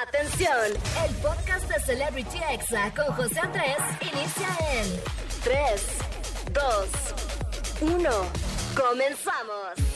Atención, el podcast de Celebrity Exa con José Andrés inicia en 3, 2, 1. Comenzamos.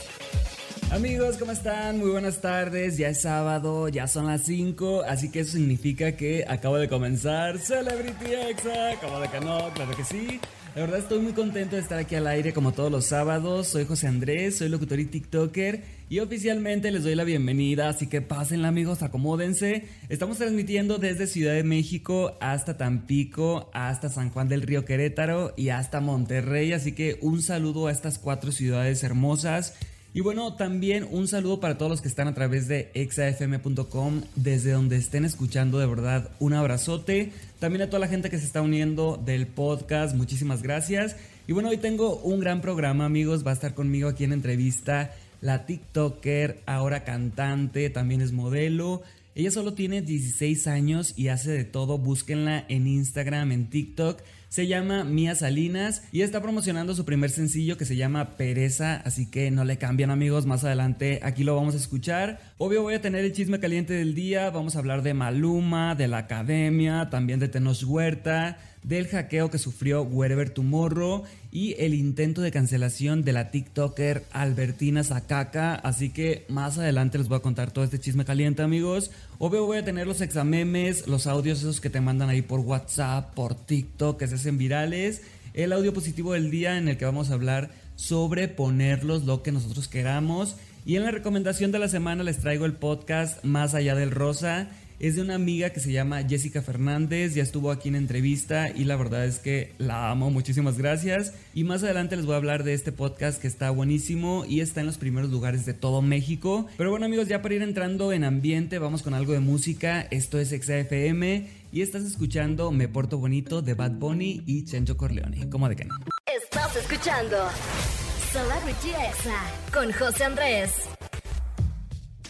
Amigos, ¿cómo están? Muy buenas tardes. Ya es sábado, ya son las 5, así que eso significa que acabo de comenzar Celebrity Exa. Como de que no, claro que sí. La verdad estoy muy contento de estar aquí al aire como todos los sábados. Soy José Andrés, soy locutor y TikToker y oficialmente les doy la bienvenida, así que pásenla amigos, acomódense. Estamos transmitiendo desde Ciudad de México hasta Tampico, hasta San Juan del Río Querétaro y hasta Monterrey, así que un saludo a estas cuatro ciudades hermosas. Y bueno, también un saludo para todos los que están a través de exafm.com, desde donde estén escuchando, de verdad, un abrazote. También a toda la gente que se está uniendo del podcast, muchísimas gracias. Y bueno, hoy tengo un gran programa, amigos. Va a estar conmigo aquí en entrevista la TikToker, ahora cantante, también es modelo. Ella solo tiene 16 años y hace de todo. Búsquenla en Instagram, en TikTok. Se llama Mía Salinas y está promocionando su primer sencillo que se llama Pereza, así que no le cambian amigos, más adelante aquí lo vamos a escuchar. Obvio voy a tener el chisme caliente del día, vamos a hablar de Maluma, de la academia, también de Tenoch Huerta, del hackeo que sufrió Wherever Tomorrow y el intento de cancelación de la TikToker Albertina Zakaka. Así que más adelante les voy a contar todo este chisme caliente, amigos. Obvio voy a tener los examemes, los audios esos que te mandan ahí por WhatsApp, por TikTok, que se hacen virales. El audio positivo del día en el que vamos a hablar sobre ponerlos lo que nosotros queramos. Y en la recomendación de la semana les traigo el podcast Más allá del rosa es de una amiga que se llama Jessica Fernández, ya estuvo aquí en entrevista y la verdad es que la amo, muchísimas gracias. Y más adelante les voy a hablar de este podcast que está buenísimo y está en los primeros lugares de todo México. Pero bueno amigos, ya para ir entrando en ambiente, vamos con algo de música. Esto es XFM y estás escuchando Me Porto Bonito de Bad Bunny y Chencho Corleone. ¿Cómo de que no? Estás escuchando Celebrity Exa con José Andrés.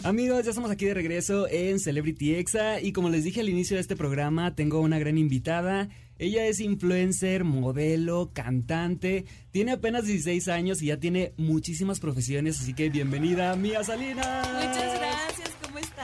Amigos, ya estamos aquí de regreso en Celebrity Exa y como les dije al inicio de este programa, tengo una gran invitada. Ella es influencer, modelo, cantante, tiene apenas 16 años y ya tiene muchísimas profesiones, así que bienvenida, Mía Salinas. Muchas gracias, ¿cómo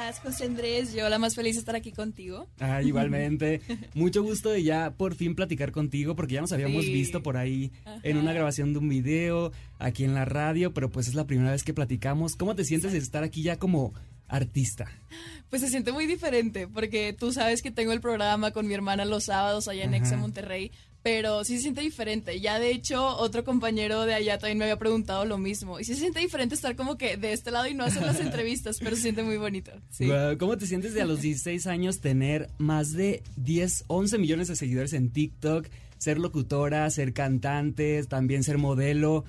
estás, José Andrés? Yo la más feliz de estar aquí contigo. Ah, igualmente. Mucho gusto de ya por fin platicar contigo porque ya nos habíamos Sí. visto por ahí en una grabación de un video, aquí en la radio, pero pues es la primera vez que platicamos. ¿Cómo te sientes de estar aquí ya como artista? Pues se siente muy diferente, porque tú sabes que tengo el programa con mi hermana los sábados allá en. Exa Monterrey, pero sí se siente diferente. Ya de hecho, otro compañero de allá también me había preguntado lo mismo. Y sí se siente diferente estar como que de este lado y no hacer las entrevistas, pero se siente muy bonito. Sí. ¿Cómo te sientes de a los 16 años tener más de 10, 11 millones de seguidores en TikTok? Ser locutora, ser cantante, también ser modelo.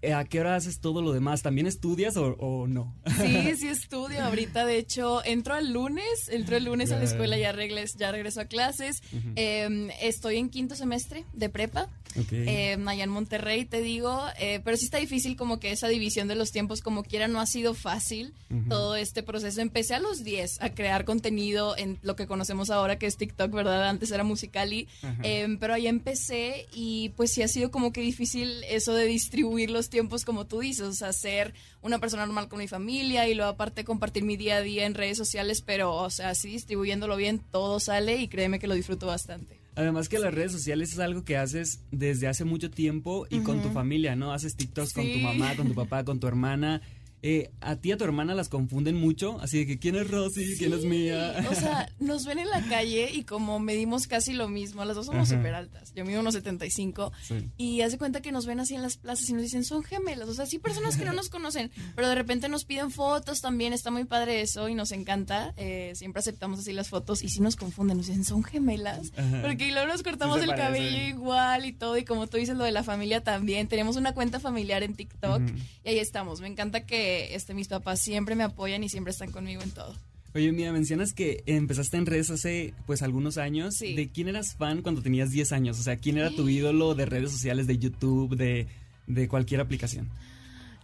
Eh, ¿A qué hora haces todo lo demás? ¿También estudias o, o no? Sí, sí estudio ahorita. De hecho, entro el lunes, entro el lunes a la escuela, ya, ya regreso a clases. Eh, estoy en quinto semestre de prepa. Eh, allá en Monterrey, te digo, eh, pero sí está difícil como que esa división de los tiempos, como quiera, no ha sido fácil todo este proceso. Empecé a los 10 a crear contenido en lo que conocemos ahora que es TikTok, ¿verdad? Antes era Musicali, eh, pero ahí empecé y pues sí ha sido como que difícil eso de distribuir los tiempos como tú dices, o sea, ser una persona normal con mi familia y luego aparte compartir mi día a día en redes sociales, pero o sea, sí distribuyéndolo bien, todo sale y créeme que lo disfruto bastante. Además que las redes sociales es algo que haces desde hace mucho tiempo y con tu familia, ¿no? Haces TikToks con tu mamá, con tu papá, con tu hermana. Eh, a ti y a tu hermana las confunden mucho, así de que quién es Rosy, quién es Mía. O sea, nos ven en la calle y como medimos casi lo mismo, las dos somos súper altas. Yo mido unos 75 Sí. y hace cuenta que nos ven así en las plazas y nos dicen, son gemelas. O sea, sí, personas que no nos conocen, pero de repente nos piden fotos también. Está muy padre eso y nos encanta. Eh, siempre aceptamos así las fotos y sí nos confunden. Nos dicen, son gemelas. Ajá. Porque luego nos cortamos Sí el cabello igual y todo. Y como tú dices, lo de la familia también. Tenemos una cuenta familiar en TikTok y ahí estamos. Me encanta que este, mis papás siempre me apoyan y siempre están conmigo en todo. Oye, Mía, mencionas que empezaste en redes hace pues algunos años. Sí. ¿De quién eras fan cuando tenías 10 años? O sea, ¿quién era tu ídolo de redes sociales, de YouTube, de, de cualquier aplicación?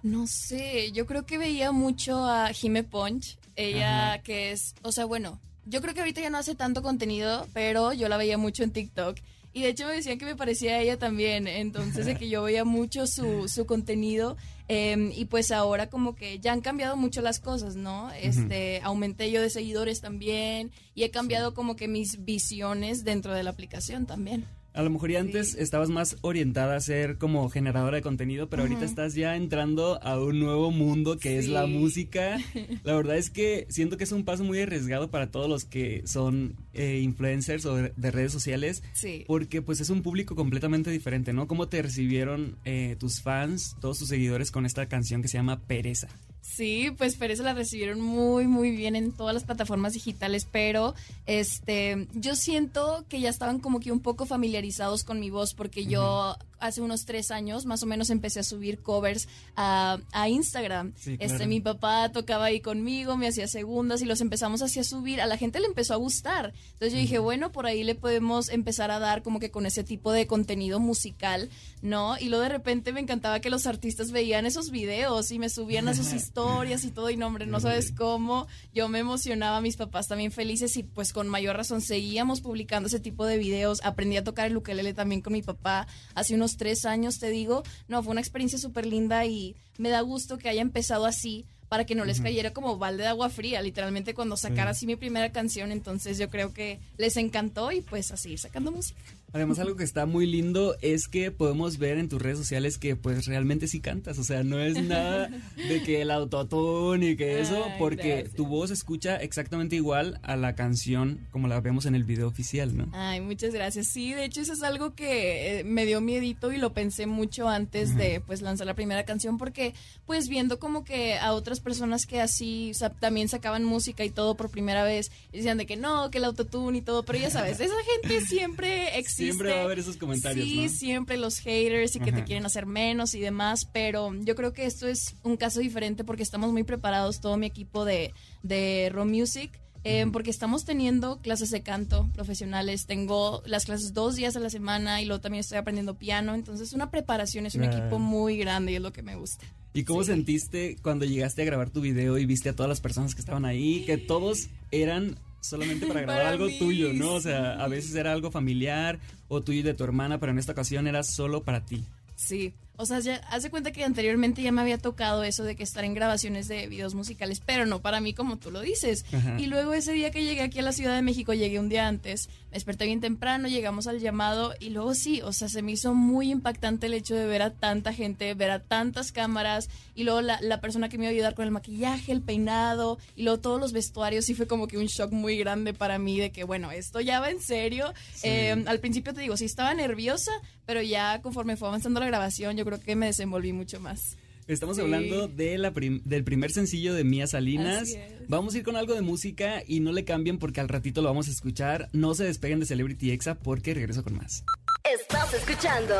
No sé, yo creo que veía mucho a Jime Punch, ella Ajá. que es, o sea, bueno, yo creo que ahorita ya no hace tanto contenido, pero yo la veía mucho en TikTok Y de hecho me decían que me parecía a ella también, entonces de que yo veía mucho su, su contenido. Em, y pues ahora como que ya han cambiado mucho las cosas, ¿no? Este, aumenté yo de seguidores también y he cambiado como que mis visiones dentro de la aplicación también. A lo mejor y antes estabas más orientada a ser como generadora de contenido, pero ahorita estás ya entrando a un nuevo mundo que es la música. La verdad es que siento que es un paso muy arriesgado para todos los que son eh, influencers o de, redes sociales, sí. porque pues es un público completamente diferente, ¿no? ¿Cómo te recibieron eh, tus fans, todos tus seguidores con esta canción que se llama Pereza? Sí, pues Pereza la recibieron muy, muy bien en todas las plataformas digitales, pero este, yo siento que ya estaban como que un poco familiarizados con mi voz, porque yo hace unos tres años más o menos empecé a subir covers a, Instagram. Este, mi papá tocaba ahí conmigo, me hacía segundas y los empezamos así a subir. A la gente le empezó a gustar. Entonces yo dije, bueno, por ahí le podemos empezar a dar como que con ese tipo de contenido musical, ¿no? Y luego de repente me encantaba que los artistas veían esos videos y me subían a sus historias y todo. Y no, hombre, no sabes cómo. Yo me emocionaba, mis papás también felices y pues con mayor razón seguíamos publicando ese tipo de videos. Aprendí a tocar el ukelele también con mi papá hace unos tres años, te digo. No, fue una experiencia súper linda y me da gusto que haya empezado así para que no les cayera como balde de agua fría, literalmente cuando sacara así mi primera canción, entonces yo creo que les encantó y pues así sacando música. Además, algo que está muy lindo es que podemos ver en tus redes sociales que pues realmente sí cantas, o sea, no es nada de que el autotune y que eso, porque tu voz escucha exactamente igual a la canción como la vemos en el video oficial, ¿no? Ay, muchas gracias. Sí, de hecho eso es algo que eh, me dio miedito y lo pensé mucho antes de pues lanzar la primera canción porque pues viendo como que a otras personas que así también sacaban música y todo por primera vez, decían de que no, que el autotune y todo, pero ya sabes, esa gente siempre existe Siempre va a haber esos comentarios. Sí, siempre los haters y que te quieren hacer menos y demás, pero yo creo que esto es un caso diferente porque estamos muy preparados, todo mi equipo de, de Raw Music. Eh, porque estamos teniendo clases de canto profesionales. Tengo las clases dos días a la semana y luego también estoy aprendiendo piano. Entonces, una preparación es un equipo muy grande y es lo que me gusta. ¿Y cómo sentiste cuando llegaste a grabar tu video y viste a todas las personas que estaban ahí? Que todos eran solamente para grabar algo tuyo, ¿no? O sea, a veces era algo familiar o tuyo y de tu hermana, pero en esta ocasión era solo para ti. Sí, o sea, ya hace cuenta que anteriormente ya me había tocado eso de que estar en grabaciones de videos musicales, pero no para mí como tú lo dices. Y luego ese día que llegué aquí a la Ciudad de México, llegué un día antes, me desperté bien temprano, llegamos al llamado y luego sí, o sea, se me hizo muy impactante el hecho de ver a tanta gente, ver a tantas cámaras y luego la, la persona que me iba a ayudar con el maquillaje, el peinado y luego todos los vestuarios, sí fue como que un shock muy grande para mí de que, bueno, esto ya va en serio. Eh, al principio te digo, sí estaba nerviosa, pero ya conforme fue avanzando la grabación, yo creo que me desenvolví mucho más. Estamos hablando de la del primer sencillo de Mía Salinas. Vamos a ir con algo de música y no le cambien porque al ratito lo vamos a escuchar. No se despeguen de Celebrity Exa porque regreso con más. Estás escuchando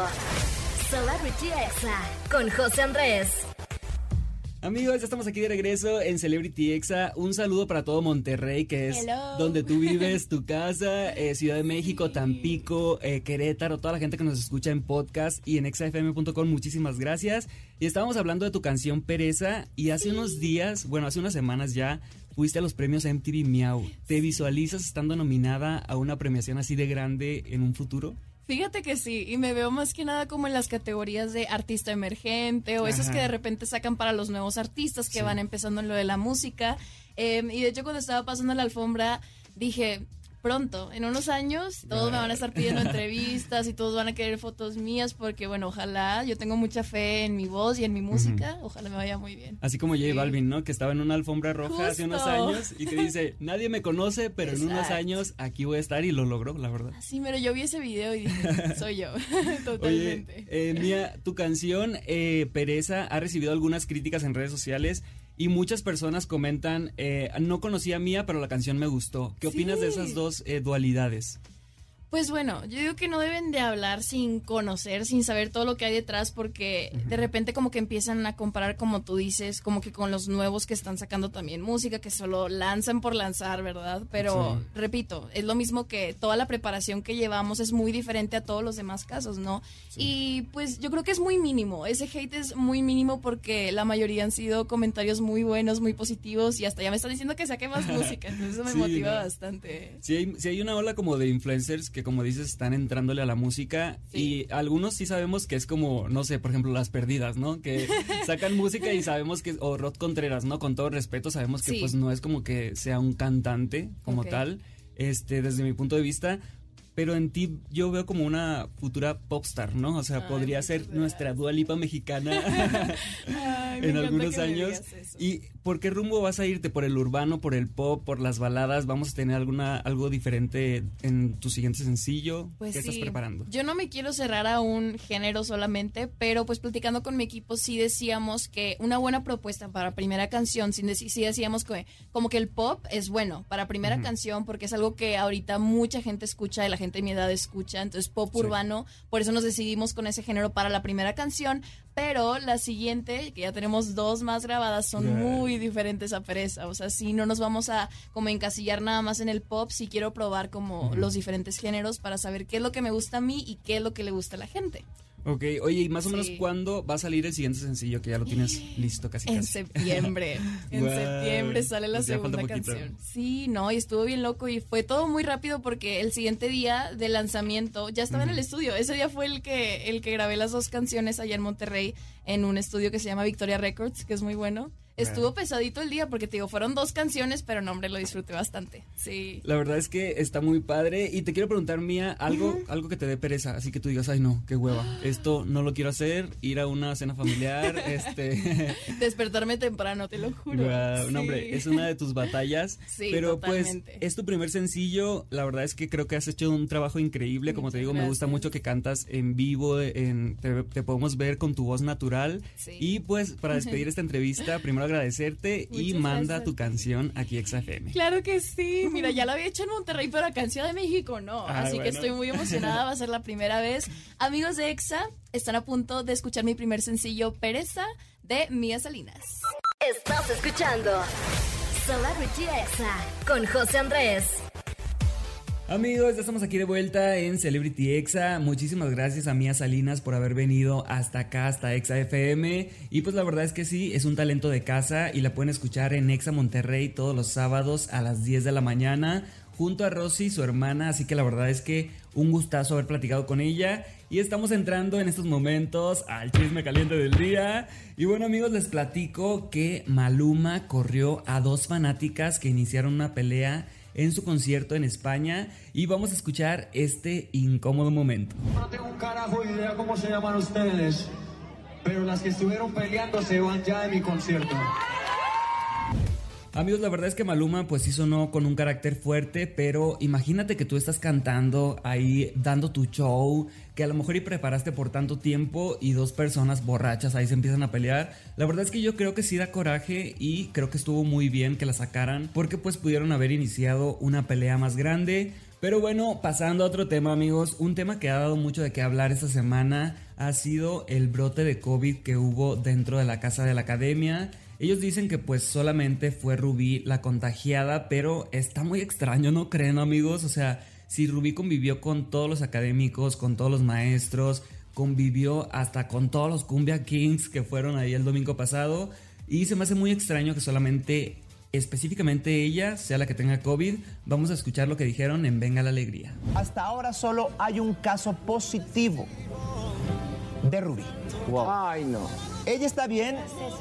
Celebrity Exa con José Andrés. Amigos, ya estamos aquí de regreso en Celebrity Exa. Un saludo para todo Monterrey, que es donde tú vives, tu casa, eh, Ciudad de México, Tampico, eh, Querétaro, toda la gente que nos escucha en podcast y en exafm.com. Muchísimas gracias. Y estábamos hablando de tu canción Pereza y hace unos días, bueno, hace unas semanas ya, fuiste a los premios MTV Miau. ¿Te visualizas estando nominada a una premiación así de grande en un futuro? Fíjate que sí, y me veo más que nada como en las categorías de artista emergente o esos que de repente sacan para los nuevos artistas que van empezando en lo de la música. Em, y de hecho cuando estaba pasando la alfombra dije, pronto, en unos años, todos me van a estar pidiendo entrevistas y todos van a querer fotos mías porque, bueno, ojalá, yo tengo mucha fe en mi voz y en mi música, ojalá me vaya muy bien. Así como J Balvin, ¿no? Que estaba en una alfombra roja hace unos años y que dice, nadie me conoce, pero en unos años aquí voy a estar y lo logró, la verdad. Sí, pero yo vi ese video y dije, soy yo, totalmente. Oye, eh, Mía, tu canción eh, Pereza ha recibido algunas críticas en redes sociales y muchas personas comentan, eh, no conocía a Mía, pero la canción me gustó. ¿Qué opinas de esas dos eh, dualidades? Pues bueno, yo digo que no deben de hablar sin conocer, sin saber todo lo que hay detrás, porque de repente como que empiezan a comparar, como tú dices, como que con los nuevos que están sacando también música, que solo lanzan por lanzar, ¿verdad? Pero repito, es lo mismo que toda la preparación que llevamos es muy diferente a todos los demás casos, ¿no? Y pues yo creo que es muy mínimo, ese hate es muy mínimo porque la mayoría han sido comentarios muy buenos, muy positivos y hasta ya me están diciendo que saque más música, entonces eso me motiva bastante. Si hay, si hay una ola como de influencers que como dices están entrándole a la música y algunos sí sabemos que es como, no sé, por ejemplo, las perdidas, ¿no? Que sacan música y sabemos que, o Rod Contreras, ¿no? Con todo respeto, sabemos que pues no es como que sea un cantante como tal, este, desde mi punto de vista, pero en ti yo veo como una futura popstar, ¿no? O sea, podría ser nuestra dualipa mexicana en algunos años. ¿Y por qué rumbo vas a irte? ¿Por el urbano, por el pop, por las baladas? ¿Vamos a tener alguna algo diferente en tu siguiente sencillo? Pues ¿Qué estás preparando? Yo no me quiero cerrar a un género solamente, pero pues platicando con mi equipo sí decíamos que una buena propuesta para primera canción, sí, decíamos que como que el pop es bueno para primera canción porque es algo que ahorita mucha gente escucha y la gente gente de mi edad escucha, entonces pop urbano, por eso nos decidimos con ese género para la primera canción, pero la siguiente, que ya tenemos dos más grabadas, son muy diferentes a Pereza, o sea, si no nos vamos a como encasillar nada más en el pop, si quiero probar como los diferentes géneros para saber qué es lo que me gusta a mí y qué es lo que le gusta a la gente. Ok, oye, ¿y más o menos cuándo va a salir el siguiente sencillo que ya lo tienes listo casi? En septiembre. en septiembre sale la pues segunda canción. Sí, no, y estuvo bien loco y fue todo muy rápido porque el siguiente día de lanzamiento ya estaba en el estudio. Ese día fue el que, el que grabé las dos canciones allá en Monterrey en un estudio que se llama Victoria Records, que es muy bueno. Estuvo pesadito el día porque te digo, fueron dos canciones, pero no, hombre, lo disfruté bastante. Sí. La verdad es que está muy padre. Y te quiero preguntar, Mía, algo, algo que te dé pereza, así que tú digas, ay no, qué hueva. Esto no lo quiero hacer, ir a una cena familiar, este. Despertarme temprano, te lo juro. No, hombre, es una de tus batallas. Sí, pero pues es tu primer sencillo. La verdad es que creo que has hecho un trabajo increíble. Como te digo, me gusta mucho que cantas en vivo, en, te, podemos ver con tu voz natural. Y pues para despedir esta entrevista, primero agradecerte y manda tu canción aquí XFM. Claro que sí. Mira, ya la había hecho en Monterrey, pero la canción de México no. Ah, Así que estoy muy emocionada. Va a ser la primera vez. Amigos de EXA, están a punto de escuchar mi primer sencillo, Pereza, de Mía Salinas. Estás escuchando Celebrity EXA con José Andrés. Amigos, ya estamos aquí de vuelta en Celebrity Exa. Muchísimas gracias a Mía Salinas por haber venido hasta acá, hasta Exa FM. Y pues la verdad es que sí, es un talento de casa y la pueden escuchar en Exa Monterrey todos los sábados a las 10 de la mañana junto a Rosy, su hermana. Así que la verdad es que un gustazo haber platicado con ella. Y estamos entrando en estos momentos al chisme caliente del día. Y bueno amigos, les platico que Maluma corrió a dos fanáticas que iniciaron una pelea en su concierto en España y vamos a escuchar este incómodo momento. No tengo un carajo de idea cómo se llaman ustedes, pero las que estuvieron peleando se van ya de mi concierto. Amigos, la verdad es que Maluma pues sí sonó con un carácter fuerte, pero imagínate que tú estás cantando ahí, dando tu show, que a lo mejor y preparaste por tanto tiempo y dos personas borrachas ahí se empiezan a pelear. La verdad es que yo creo que sí da coraje y creo que estuvo muy bien que la sacaran porque pues pudieron haber iniciado una pelea más grande. Pero bueno, pasando a otro tema amigos, un tema que ha dado mucho de qué hablar esta semana ha sido el brote de COVID que hubo dentro de la casa de la academia. Ellos dicen que pues solamente fue Rubí la contagiada, pero está muy extraño, ¿no creen amigos? O sea, si Rubí convivió con todos los académicos, con todos los maestros, convivió hasta con todos los Cumbia Kings que fueron ahí el domingo pasado, y se me hace muy extraño que solamente específicamente ella sea la que tenga COVID. Vamos a escuchar lo que dijeron en Venga la Alegría. Hasta ahora solo hay un caso positivo de Rubí. Ay, no. Ella está bien,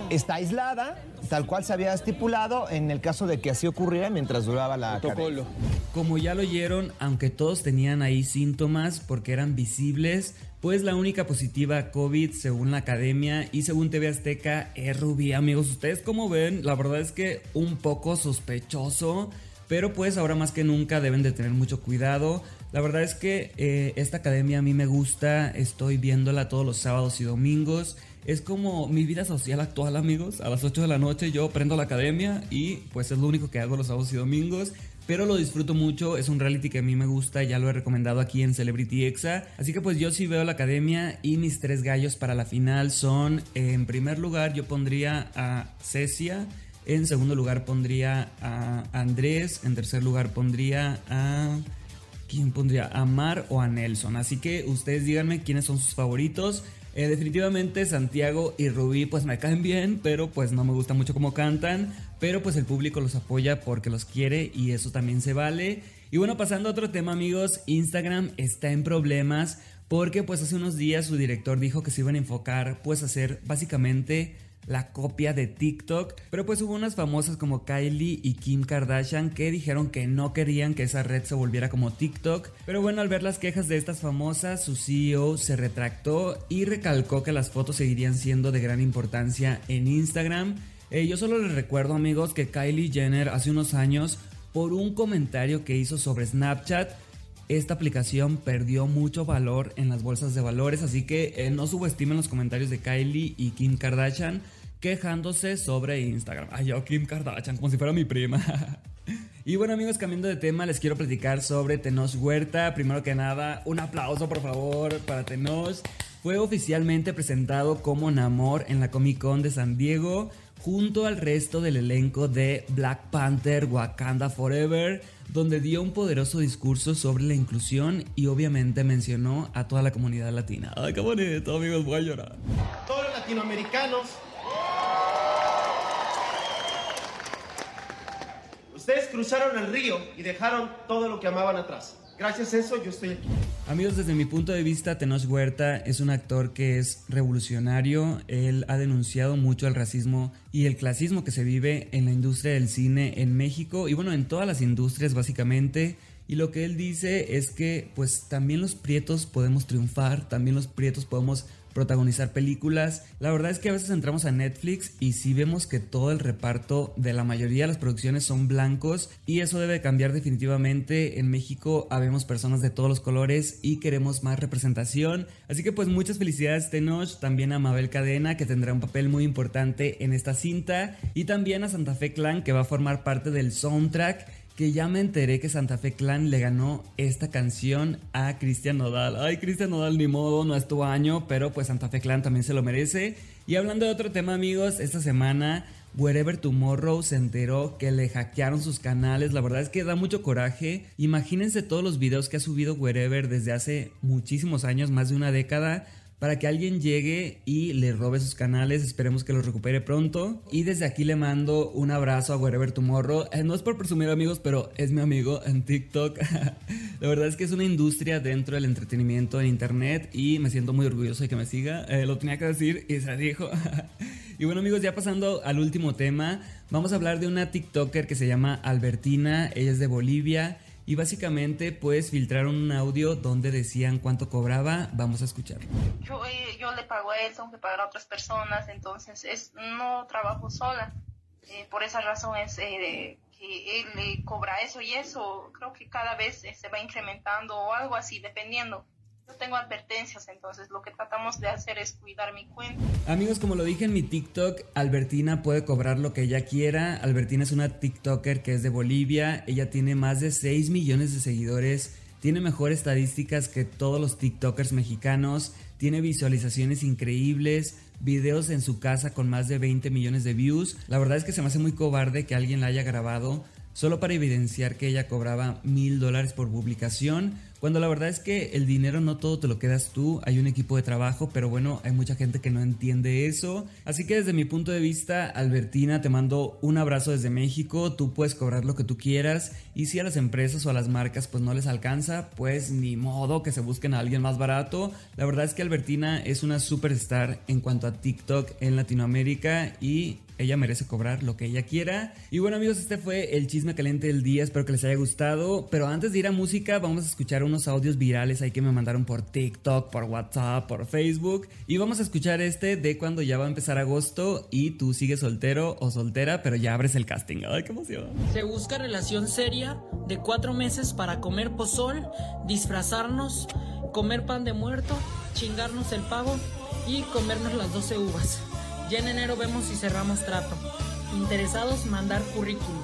está aislada, tal cual se había estipulado en el caso de que así ocurriera mientras duraba la protocolo. Como ya lo oyeron, aunque todos tenían ahí síntomas porque eran visibles, pues la única positiva a COVID según la academia y según TV Azteca es Rubí. Amigos, ustedes como ven, la verdad es que un poco sospechoso. Pero pues ahora más que nunca deben de tener mucho cuidado. La verdad es que eh, esta academia a mí me gusta, estoy viéndola todos los sábados y domingos. Es como mi vida social actual, amigos. A las 8 de la noche yo prendo la academia y pues es lo único que hago los sábados y domingos. Pero lo disfruto mucho, es un reality que a mí me gusta, ya lo he recomendado aquí en Celebrity Exa. Así que pues yo sí veo la academia y mis tres gallos para la final son, en primer lugar yo pondría a Cecia, en segundo lugar pondría a Andrés, en tercer lugar pondría a... ¿Quién pondría? ¿A Mar o a Nelson? Así que ustedes díganme quiénes son sus favoritos. Eh, definitivamente Santiago y Rubí pues me caen bien, pero pues no me gusta mucho cómo cantan, pero pues el público los apoya porque los quiere y eso también se vale. Y bueno, pasando a otro tema amigos, Instagram está en problemas porque pues hace unos días su director dijo que se iban a enfocar pues a hacer básicamente la copia de TikTok, pero pues hubo unas famosas como Kylie y Kim Kardashian que dijeron que no querían que esa red se volviera como TikTok, pero bueno, al ver las quejas de estas famosas, su CEO se retractó y recalcó que las fotos seguirían siendo de gran importancia en Instagram. Eh, yo solo les recuerdo amigos que Kylie Jenner hace unos años por un comentario que hizo sobre Snapchat esta aplicación perdió mucho valor en las bolsas de valores, así que eh, no subestimen los comentarios de Kylie y Kim Kardashian quejándose sobre Instagram. Ay, yo Kim Kardashian, como si fuera mi prima. y bueno amigos, cambiando de tema, les quiero platicar sobre Tenoch Huerta. Primero que nada, un aplauso por favor para Tenoch. Fue oficialmente presentado como Namor en la Comic Con de San Diego junto al resto del elenco de Black Panther Wakanda Forever, donde dio un poderoso discurso sobre la inclusión y obviamente mencionó a toda la comunidad latina. Ay, qué bonito, amigos, voy a llorar. Todos los latinoamericanos. Ustedes cruzaron el río y dejaron todo lo que amaban atrás. Gracias a eso yo estoy aquí. Amigos, desde mi punto de vista, Tenoch Huerta es un actor que es revolucionario. Él ha denunciado mucho el racismo y el clasismo que se vive en la industria del cine en México y bueno, en todas las industrias básicamente. Y lo que él dice es que pues también los prietos podemos triunfar, también los prietos podemos protagonizar películas. La verdad es que a veces entramos a Netflix y sí vemos que todo el reparto de la mayoría de las producciones son blancos y eso debe cambiar definitivamente. En México habemos personas de todos los colores y queremos más representación. Así que pues muchas felicidades Tenoch, también a Mabel Cadena que tendrá un papel muy importante en esta cinta y también a Santa Fe Clan que va a formar parte del soundtrack que ya me enteré que Santa Fe Clan le ganó esta canción a Cristian Nodal. Ay, Cristian Nodal, ni modo, no es tu año, pero pues Santa Fe Clan también se lo merece. Y hablando de otro tema, amigos, esta semana Wherever Tomorrow se enteró que le hackearon sus canales. La verdad es que da mucho coraje. Imagínense todos los videos que ha subido Wherever desde hace muchísimos años, más de una década para que alguien llegue y le robe sus canales. Esperemos que los recupere pronto. Y desde aquí le mando un abrazo a Wherever Tomorrow. Eh, no es por presumir amigos, pero es mi amigo en TikTok. La verdad es que es una industria dentro del entretenimiento en internet y me siento muy orgulloso de que me siga. Eh, lo tenía que decir y se dijo. y bueno amigos, ya pasando al último tema, vamos a hablar de una TikToker que se llama Albertina. Ella es de Bolivia y básicamente pues filtraron un audio donde decían cuánto cobraba. Vamos a escucharlo. Yo, eh, yo le pago a él, tengo que pagar a otras personas, entonces es, no trabajo sola. Eh, por esa razón es eh, que él le cobra eso y eso. Creo que cada vez se va incrementando o algo así, dependiendo. Tengo advertencias, entonces lo que tratamos de hacer es cuidar mi cuenta. Amigos, como lo dije en mi TikTok, Albertina puede cobrar lo que ella quiera. Albertina es una TikToker que es de Bolivia. Ella tiene más de 6 millones de seguidores. Tiene mejores estadísticas que todos los TikTokers mexicanos. Tiene visualizaciones increíbles. Videos en su casa con más de 20 millones de views. La verdad es que se me hace muy cobarde que alguien la haya grabado solo para evidenciar que ella cobraba mil dólares por publicación cuando la verdad es que el dinero no todo te lo quedas tú, hay un equipo de trabajo, pero bueno, hay mucha gente que no entiende eso. Así que desde mi punto de vista, Albertina, te mando un abrazo desde México, tú puedes cobrar lo que tú quieras y si a las empresas o a las marcas pues no les alcanza, pues ni modo que se busquen a alguien más barato. La verdad es que Albertina es una superstar en cuanto a TikTok en Latinoamérica y ella merece cobrar lo que ella quiera. Y bueno amigos, este fue el chisme caliente del día, espero que les haya gustado. Pero antes de ir a música, vamos a escuchar unos audios virales ahí que me mandaron por TikTok, por WhatsApp, por Facebook. Y vamos a escuchar este de cuando ya va a empezar agosto y tú sigues soltero o soltera, pero ya abres el casting. ¡Ay, qué emoción! Se busca relación seria de cuatro meses para comer pozol, disfrazarnos, comer pan de muerto, chingarnos el pavo y comernos las 12 uvas. Ya en enero vemos si cerramos trato. Interesados, mandar currículum.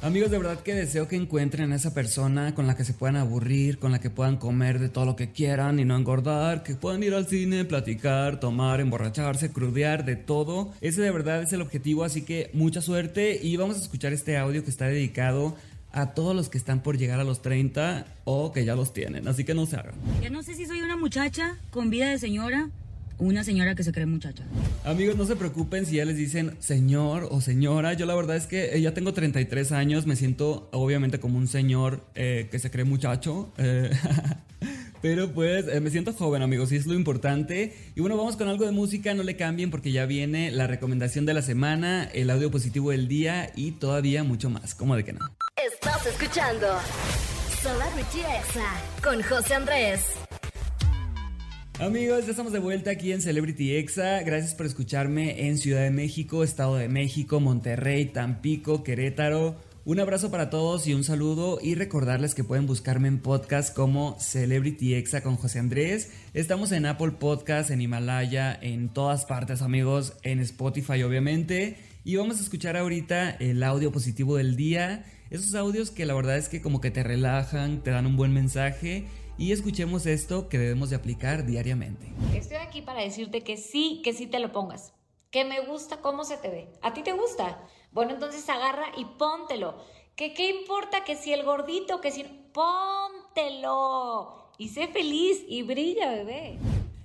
Amigos, de verdad que deseo que encuentren a esa persona con la que se puedan aburrir, con la que puedan comer de todo lo que quieran y no engordar, que puedan ir al cine, platicar, tomar, emborracharse, crudear, de todo. Ese de verdad es el objetivo, así que mucha suerte y vamos a escuchar este audio que está dedicado a todos los que están por llegar a los 30 o que ya los tienen, así que no se hagan. Ya no sé si soy una muchacha con vida de señora una señora que se cree muchacha. Amigos, no se preocupen si ya les dicen señor o señora. Yo la verdad es que eh, ya tengo 33 años, me siento obviamente como un señor eh, que se cree muchacho. Eh, pero pues me siento joven, amigos, y es lo importante. Y bueno, vamos con algo de música, no le cambien porque ya viene la recomendación de la semana, el audio positivo del día y todavía mucho más. ¿Cómo de que no? Estás escuchando Celebrity Exa con José Andrés. Amigos, ya estamos de vuelta aquí en Celebrity Exa. Gracias por escucharme en Ciudad de México, Estado de México, Monterrey, Tampico, Querétaro. Un abrazo para todos y un saludo y recordarles que pueden buscarme en podcast como Celebrity Exa con José Andrés. Estamos en Apple Podcast, en Himalaya, en todas partes amigos, en Spotify obviamente. Y vamos a escuchar ahorita el audio positivo del día. Esos audios que la verdad es que como que te relajan, te dan un buen mensaje y escuchemos esto que debemos de aplicar diariamente. Estoy aquí para decirte que sí, que sí te lo pongas. Que me gusta cómo se te ve. ¿A ti te gusta? Bueno, entonces agarra y póntelo. Que qué importa que si el gordito, que si... Póntelo. Y sé feliz y brilla, bebé.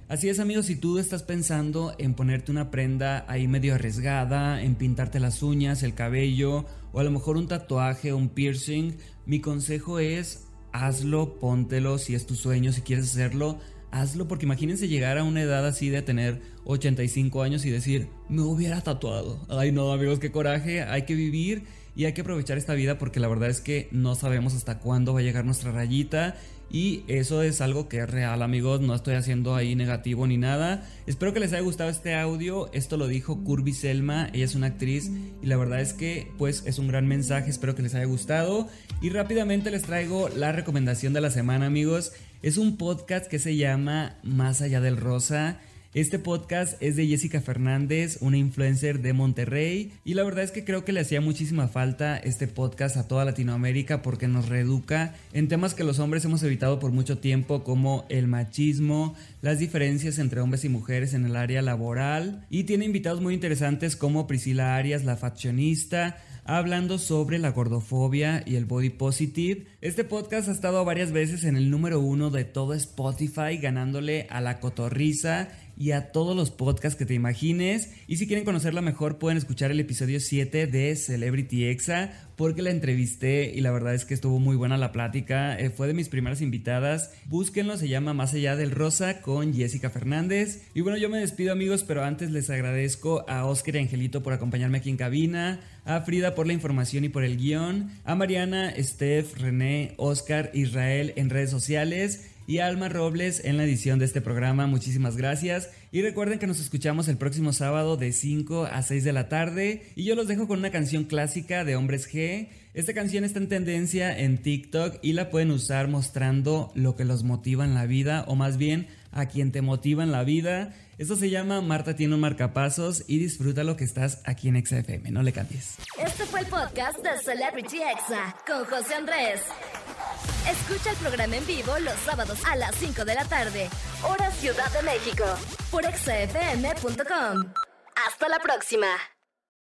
Así es amigos, si tú estás pensando en ponerte una prenda ahí medio arriesgada, en pintarte las uñas, el cabello o a lo mejor un tatuaje o un piercing, mi consejo es hazlo, póntelo, si es tu sueño, si quieres hacerlo, hazlo, porque imagínense llegar a una edad así de tener 85 años y decir, me hubiera tatuado. Ay no, amigos, qué coraje, hay que vivir y hay que aprovechar esta vida porque la verdad es que no sabemos hasta cuándo va a llegar nuestra rayita y eso es algo que es real, amigos. No estoy haciendo ahí negativo ni nada. Espero que les haya gustado este audio. Esto lo dijo Curvy Selma. Ella es una actriz y la verdad es que, pues, es un gran mensaje. Espero que les haya gustado. Y rápidamente les traigo la recomendación de la semana, amigos. Es un podcast que se llama Más allá del rosa. Este podcast es de Jessica Fernández, una influencer de Monterrey, y la verdad es que creo que le hacía muchísima falta este podcast a toda Latinoamérica porque nos reeduca en temas que los hombres hemos evitado por mucho tiempo como el machismo, las diferencias entre hombres y mujeres en el área laboral, y tiene invitados muy interesantes como Priscila Arias, la faccionista, hablando sobre la gordofobia y el body positive. Este podcast ha estado varias veces en el número uno de todo Spotify, ganándole a la cotorriza y a todos los podcasts que te imagines. Y si quieren conocerla mejor, pueden escuchar el episodio 7 de Celebrity Exa, porque la entrevisté y la verdad es que estuvo muy buena la plática. Eh, fue de mis primeras invitadas. Búsquenlo, se llama Más allá del Rosa con Jessica Fernández. Y bueno, yo me despido amigos, pero antes les agradezco a Oscar y Angelito por acompañarme aquí en cabina, a Frida por la información y por el guion, a Mariana, Steph, René, Oscar, Israel en redes sociales y Alma Robles en la edición de este programa. Muchísimas gracias. Y recuerden que nos escuchamos el próximo sábado de 5 a 6 de la tarde. Y yo los dejo con una canción clásica de Hombres G. Esta canción está en tendencia en TikTok y la pueden usar mostrando lo que los motiva en la vida o más bien a quien te motiva en la vida. Esto se llama Marta tiene un marcapasos y disfruta lo que estás aquí en XFM, no le cambies. Este fue el podcast de Celebrity Exa con José Andrés. Escucha el programa en vivo los sábados a las 5 de la tarde, hora Ciudad de México, por exafm.com. Hasta la próxima.